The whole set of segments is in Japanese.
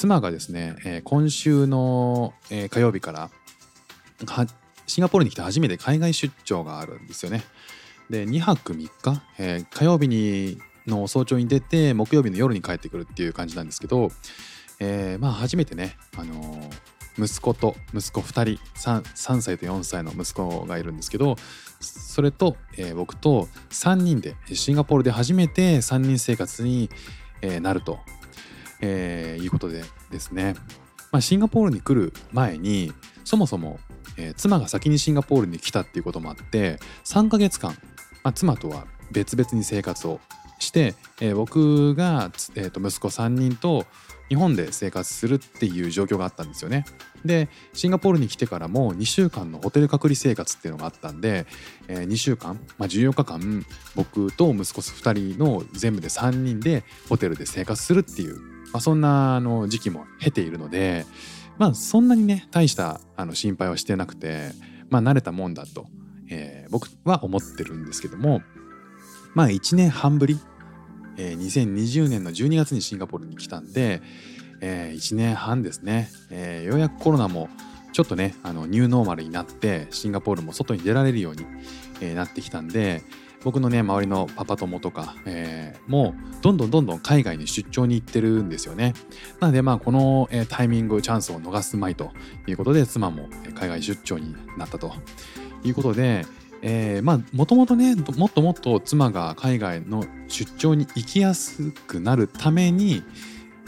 妻がですね、えー今週の、えー火曜日からシンガポールに来て初めて海外出張があるんですよね。で2泊3日、えー火曜日にの早朝に出て木曜日の夜に帰ってくるっていう感じなんですけど、えーまあ初めてね、あのー息子と息子2人 3, 3歳と4歳の息子がいるんですけどそれと、えー僕と3人でシンガポールで初めて3人生活に、なると、えーいうことでですね、まあ、シンガポールに来る前にそもそも、えー妻が先にシンガポールに来たっていうこともあって3ヶ月間、まあ、妻とは別々に生活をして、えー僕が、えーと息子3人と日本で生活するっていう状況があったんですよね。でシンガポールに来てからも2週間のホテル隔離生活っていうのがあったんで、え2週間、まあ、14日間僕と息子2人の全部で3人でホテルで生活するっていう、まあ、そんなあの時期も経ているのでまあそんなにね大したあの心配はしてなくてまあ慣れたもんだと、えー僕は思ってるんですけどもまあ1年半ぶり、えー2020年の12月にシンガポールに来たんで、え1年半ですね、えーようやくコロナもちょっとねあのニューノーマルになってシンガポールも外に出られるように、えーなってきたんで僕のね周りのパパ友とか、えーもうどんどんどんどん海外に出張に行ってるんですよね。なのでまあこの、えータイミングチャンスを逃すまいということで妻も海外出張になったということで、えーまあもともとねもっともっと妻が海外の出張に行きやすくなるために、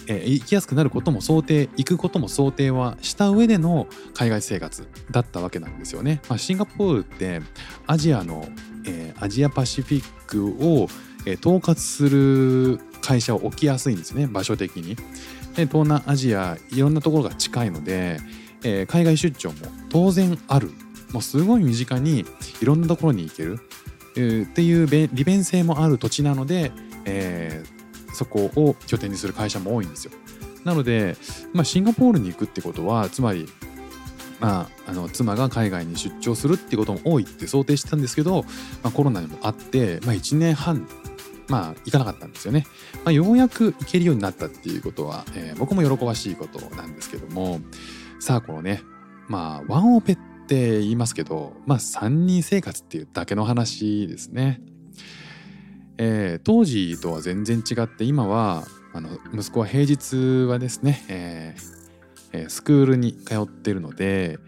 えー行きやすくなることも想定行くことも想定はした上での海外生活だったわけなんですよね。まあ、シンガポールってアジアの、えーアジアパシフィックを、えー統括する会社を置きやすいんですね場所的に。で東南アジアいろんなところが近いので、えー海外出張も当然あるもうすごい身近にいろんなところに行ける、えーっていう利便性もある土地なので、えーそこを拠点にする会社も多いんですよ。なので、まあ、シンガポールに行くってことはつまり、まあ、あの妻が海外に出張するってことも多いって想定してたんですけど、まあ、コロナにもあって、まあ、1年半まあ行かなかったんですよね。まあ、ようやく行けるようになったっていうことは、えー僕も喜ばしいことなんですけどもさあこのねまあワンオペって言いますけどまあ3人生活っていうだけの話ですね。えー当時とは全然違って今はあの息子は平日はですね、えーえスクールに通ってるので、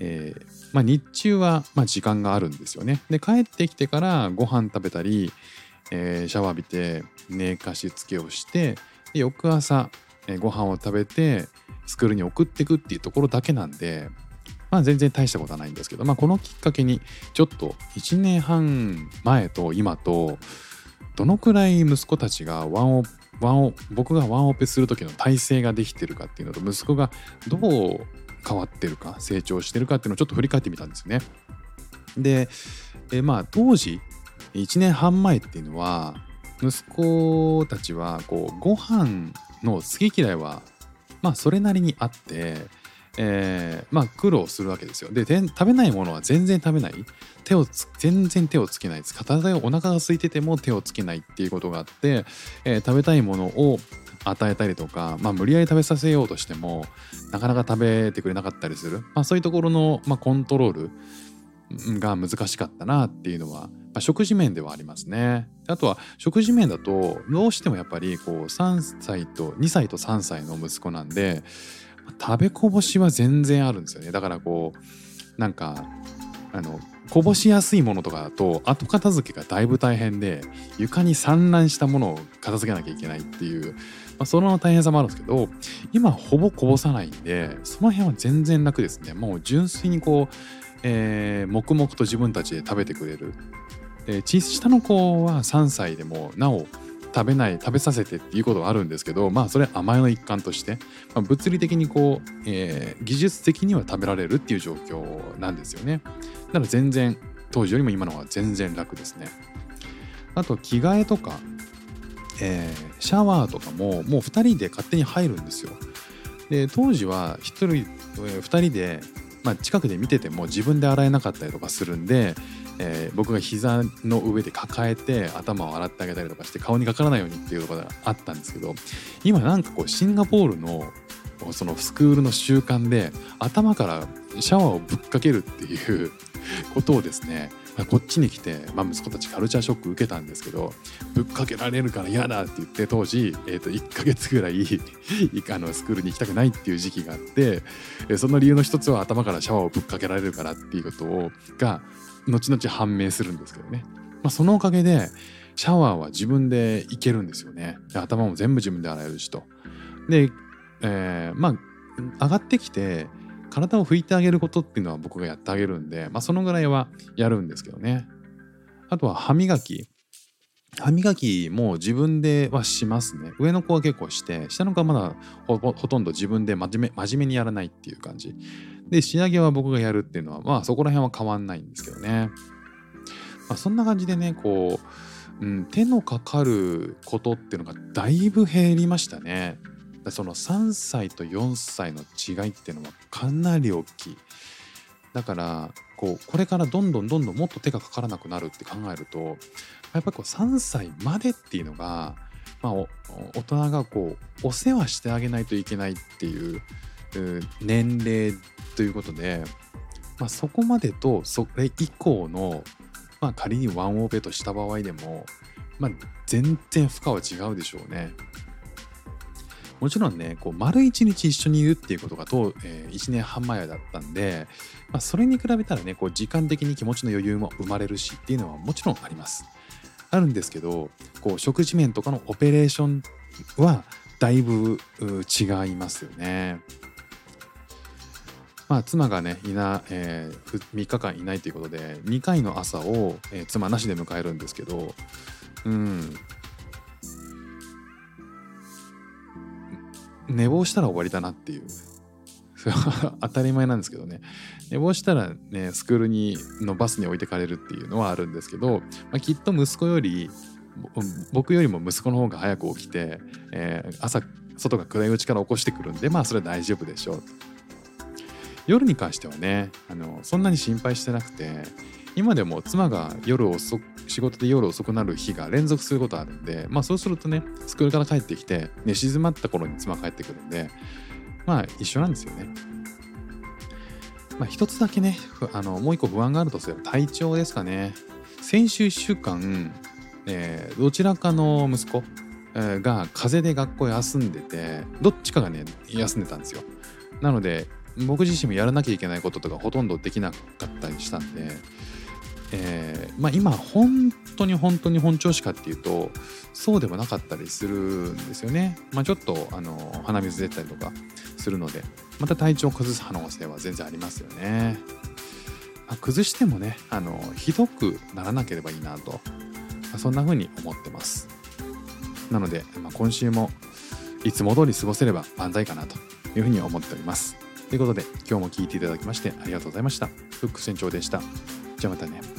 えーまあ、日中はまあ時間があるんですよね。で帰ってきてからご飯食べたり、えーシャワー浴びて寝かしつけをしてで翌朝、えーご飯を食べてスクールに送っていくっていうところだけなんで、まあ、全然大したことはないんですけど、まあ、このきっかけにちょっと1年半前と今とどのくらい息子たちがワンオワンオ僕がワンオペする時の体制ができてるかっていうのと息子がどう変わってるか成長してるかっていうのをちょっと振り返ってみたんですよね。で、えまあ当時1年半前っていうのは息子たちはこうご飯の好き嫌いはまあそれなりにあって、えーまあ苦労するわけですよ。で食べないものは全然食べない手を全然手をつけないです片手お腹が空いてても手をつけないっていうことがあって、えー食べたいものを与えたりとか、まあ、無理やり食べさせようとしてもなかなか食べてくれなかったりする、まあ、そういうところの、まあ、コントロールが難しかったなっていうのは、まあ、食事面ではありますね。あとは食事面だとどうしてもやっぱりこう3歳と2歳と3歳の息子なんで食べこぼしは全然あるんですよね。だからこうなんかあのこぼしやすいものとかだと後片付けがだいぶ大変で床に散乱したものを片付けなきゃいけないっていう、まあ、その大変さもあるんですけど今ほぼこぼさないんでその辺は全然楽ですねもう純粋にこう、えー黙々と自分たちで食べてくれるで小下の子は3歳でもなお食べない食べさせてっていうことはあるんですけどまあそれ甘えの一環として、まあ、物理的にこう、えー技術的には食べられるっていう状況なんですよね。だから全然当時よりも今の方が全然楽ですね。あと着替えとか、えーシャワーとかももう2人で勝手に入るんですよ。で当時は1人、え2人で、まあ、近くで見てても自分で洗えなかったりとかするんで、えー僕が膝の上で抱えて頭を洗ってあげたりとかして顔にかからないようにっていうところがあったんですけど今なんかこうシンガポールのそのスクールの習慣で頭からシャワーをぶっかけるっていうことをですねこっちに来て、まあ、息子たちカルチャーショック受けたんですけどぶっかけられるから嫌だって言って当時、えー、と1ヶ月ぐらい あのスクールに行きたくないっていう時期があってその理由の一つは頭からシャワーをぶっかけられるからっていうことをが後々判明するんですけどね、まあ、そのおかげでシャワーは自分で行けるんですよね。頭も全部自分で洗えるしと。で、えーまあ上がってきて体を拭いてあげることっていうのは僕がやってあげるんで、まあ、そのぐらいはやるんですけどね。あとは歯磨き。歯磨きも自分ではしますね。上の子は結構して下の子はまだほとんど自分で真面目真面目にやらないっていう感じ。で仕上げは僕がやるっていうのはまあそこら辺は変わんないんですけどね、まあ、そんな感じでねこう、うん、手のかかることっていうのがだいぶ減りましたね。その3歳と4歳の違いっていうのはかなり大きいだからこうこれからどんどんどんどんもっと手がかからなくなるって考えるとやっぱりこう3歳までっていうのが、まあ、大人がこうお世話してあげないといけないっていうう年齢ということで、まあ、そこまでとそれ以降の、まあ、仮にワンオペとした場合でも、まあ、全然負荷は違うでしょうね。もちろんねこう丸一日一緒にいるっていうことがと、え1年半前だったんで、まあ、それに比べたらねこう時間的に気持ちの余裕も生まれるしっていうのはもちろんあります。あるんですけどこう食事面とかのオペレーションはだいぶ違いますよね。まあ、妻がねいな、えー3日間いないということで2回の朝を、えー妻なしで迎えるんですけどうん寝坊したら終わりだなっていう。それは当たり前なんですけどね。寝坊したらねスクールにのバスに置いてかれるっていうのはあるんですけど、まあ、きっと息子より僕よりも息子の方が早く起きて、えー朝外が暗いうちから起こしてくるんでまあそれは大丈夫でしょう。夜に関してはねあのそんなに心配してなくて今でも妻が夜遅く仕事で夜遅くなる日が連続することあるんでまあそうするとねスクールから帰ってきて寝静まった頃に妻帰ってくるんでまあ一緒なんですよね。まあ一つだけねあのもう一個不安があるとすれば体調ですかね。先週1週間、えーどちらかの息子、が風邪で学校休んでてどっちかがね休んでたんですよ。なので僕自身もやらなきゃいけないこととかほとんどできなかったりしたんで、えーまあ、今本当に本当に本調子かっていうとそうでもなかったりするんですよね。まあ、ちょっとあの鼻水出たりとかするのでまた体調を崩す可能性は全然ありますよね。まあ、崩してもねあのひどくならなければいいなと、まあそんな風に思ってます。なので、まあ、今週もいつも通り過ごせれば万歳かなというふうに思っております。ということで今日も聞いていただきましてありがとうございました。フック船長でした。じゃあまたね。